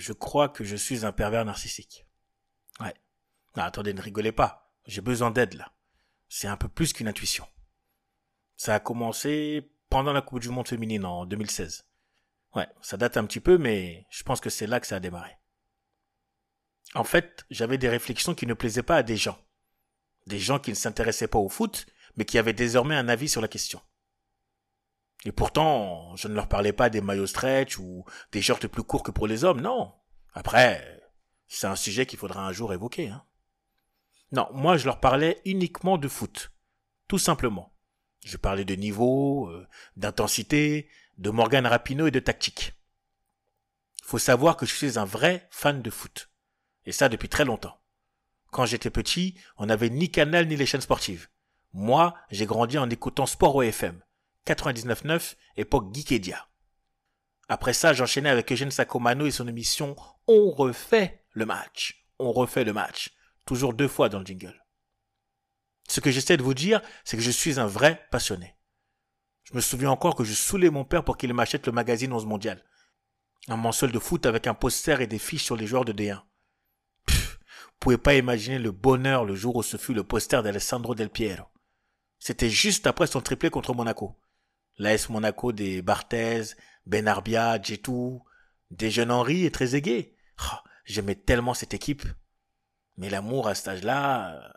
je crois que je suis un pervers narcissique. Ouais. Non, attendez, ne rigolez pas. J'ai besoin d'aide là. C'est un peu plus qu'une intuition. Ça a commencé pendant la Coupe du Monde féminine en 2016. Ouais, ça date un petit peu, mais je pense que c'est là que ça a démarré. En fait, j'avais des réflexions qui ne plaisaient pas à des gens. Des gens qui ne s'intéressaient pas au foot, mais qui avaient désormais un avis sur la question. Et pourtant, je ne leur parlais pas des maillots stretch ou des shorts plus courts que pour les hommes, non. Après, c'est un sujet qu'il faudra un jour évoquer. Hein. Non, moi je leur parlais uniquement de foot. Tout simplement. Je parlais de niveau, euh, d'intensité, de Morgan Rapinoe et de tactique. Faut savoir que je suis un vrai fan de foot. Et ça depuis très longtemps. Quand j'étais petit, on n'avait ni Canal ni les chaînes sportives. Moi, j'ai grandi en écoutant Sport OFM. 99.9, époque Geekedia. Après ça, j'enchaînais avec Eugène Sacomano et son émission On refait le match. On refait le match. Toujours deux fois dans le jingle. Ce que j'essaie de vous dire, c'est que je suis un vrai passionné. Je me souviens encore que je saoulais mon père pour qu'il m'achète le magazine 11 mondial. Un mensuel de foot avec un poster et des fiches sur les joueurs de D1. Pff, vous pouvez pas imaginer le bonheur le jour où ce fut le poster d'Alessandro Del Piero. C'était juste après son triplé contre Monaco. L'AS Monaco des Barthez, Benarbia, Jetou, des jeunes Henri et très. Oh, J'aimais tellement cette équipe. Mais l'amour à cet âge-là, euh,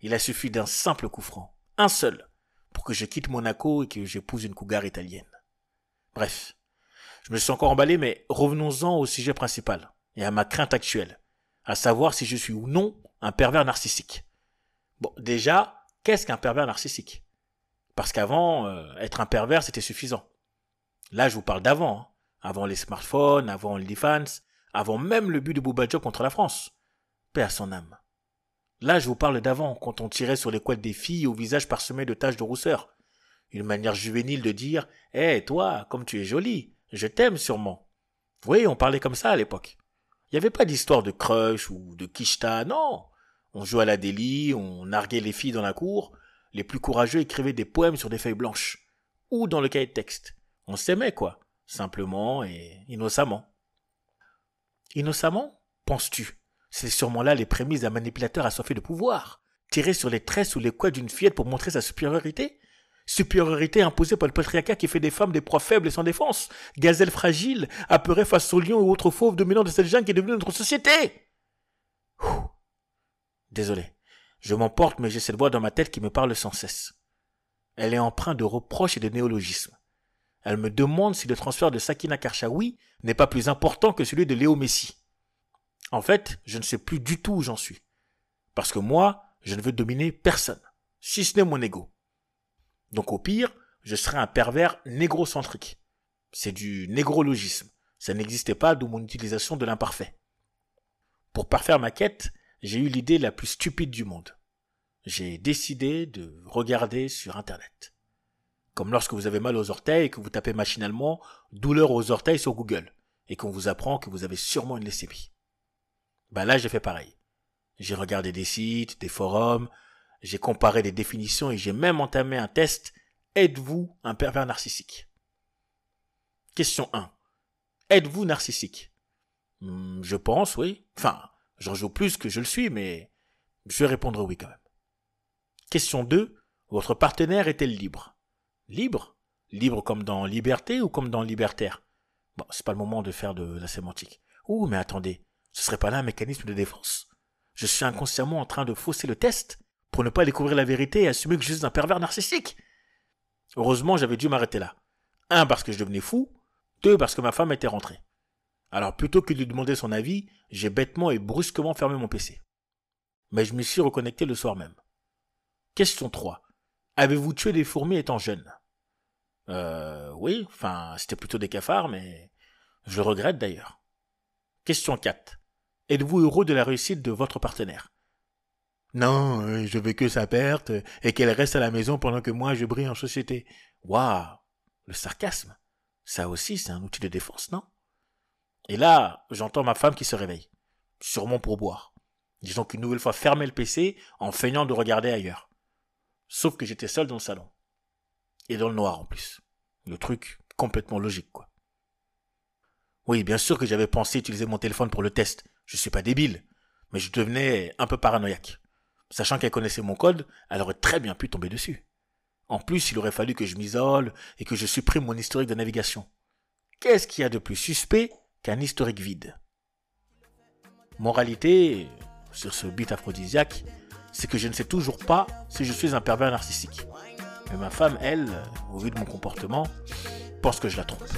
il a suffi d'un simple coup franc. Un seul pour que je quitte Monaco et que j'épouse une cougar italienne. Bref, je me suis encore emballé, mais revenons-en au sujet principal et à ma crainte actuelle, à savoir si je suis ou non un pervers narcissique. Bon, déjà, qu'est-ce qu'un pervers narcissique? Parce qu'avant, euh, être un pervers, c'était suffisant. Là, je vous parle d'avant, hein. avant les smartphones, avant fans, avant même le but de Bouba contre la France. Paix à son âme. Là, je vous parle d'avant, quand on tirait sur les couettes des filles au visage parsemé de taches de rousseur. Une manière juvénile de dire Eh, toi, comme tu es jolie, je t'aime sûrement. Oui, on parlait comme ça à l'époque. Il n'y avait pas d'histoire de crush ou de quicheta, non. On jouait à la délit, on narguait les filles dans la cour, les plus courageux écrivaient des poèmes sur des feuilles blanches, ou dans le cahier de texte. On s'aimait, quoi, simplement et innocemment. Innocemment, penses-tu? C'est sûrement là les prémices d'un manipulateur assoiffé de pouvoir. Tirer sur les tresses ou les couettes d'une fillette pour montrer sa supériorité Supériorité imposée par le patriarcat qui fait des femmes des proies faibles et sans défense. Gazelle fragile, apeurée face aux lions ou autres fauves dominants de cette jungle qui est devenue notre société. Désolé. Je m'emporte, mais j'ai cette voix dans ma tête qui me parle sans cesse. Elle est empreinte de reproches et de néologismes. Elle me demande si le transfert de Sakina Karchaoui n'est pas plus important que celui de Léo Messi. En fait, je ne sais plus du tout où j'en suis. Parce que moi, je ne veux dominer personne, si ce n'est mon ego. Donc au pire, je serai un pervers négrocentrique. C'est du négrologisme. Ça n'existait pas, d'où mon utilisation de l'imparfait. Pour parfaire ma quête, j'ai eu l'idée la plus stupide du monde. J'ai décidé de regarder sur Internet. Comme lorsque vous avez mal aux orteils et que vous tapez machinalement douleur aux orteils sur Google et qu'on vous apprend que vous avez sûrement une leucémie. Ben là, j'ai fait pareil. J'ai regardé des sites, des forums, j'ai comparé des définitions et j'ai même entamé un test. Êtes-vous un pervers narcissique? Question 1. Êtes-vous narcissique? Hmm, Je pense, oui. Enfin, j'en joue plus que je le suis, mais je vais répondre oui quand même. Question 2. Votre partenaire est-elle libre? Libre? Libre comme dans liberté ou comme dans libertaire? Bon, c'est pas le moment de faire de la sémantique. Ouh, mais attendez. Ce serait pas là un mécanisme de défense Je suis inconsciemment en train de fausser le test pour ne pas découvrir la vérité et assumer que je suis un pervers narcissique. Heureusement, j'avais dû m'arrêter là. Un, parce que je devenais fou. Deux, parce que ma femme était rentrée. Alors plutôt que de lui demander son avis, j'ai bêtement et brusquement fermé mon PC. Mais je m'y suis reconnecté le soir même. Question 3. Avez-vous tué des fourmis étant jeune? Euh, oui, enfin, c'était plutôt des cafards, mais je le regrette d'ailleurs. Question 4. Êtes-vous heureux de la réussite de votre partenaire? Non, euh, je veux que sa perte et qu'elle reste à la maison pendant que moi je brille en société. Waouh Le sarcasme Ça aussi, c'est un outil de défense, non? Et là, j'entends ma femme qui se réveille. Sûrement pour boire. Disons qu'une nouvelle fois fermé le PC en feignant de regarder ailleurs. Sauf que j'étais seul dans le salon. Et dans le noir en plus. Le truc complètement logique, quoi. Oui, bien sûr que j'avais pensé utiliser mon téléphone pour le test. Je suis pas débile. Mais je devenais un peu paranoïaque. Sachant qu'elle connaissait mon code, elle aurait très bien pu tomber dessus. En plus, il aurait fallu que je m'isole et que je supprime mon historique de navigation. Qu'est-ce qu'il y a de plus suspect qu'un historique vide Moralité, sur ce beat aphrodisiaque, c'est que je ne sais toujours pas si je suis un pervers narcissique. Mais ma femme, elle, au vu de mon comportement, pense que je la trompe.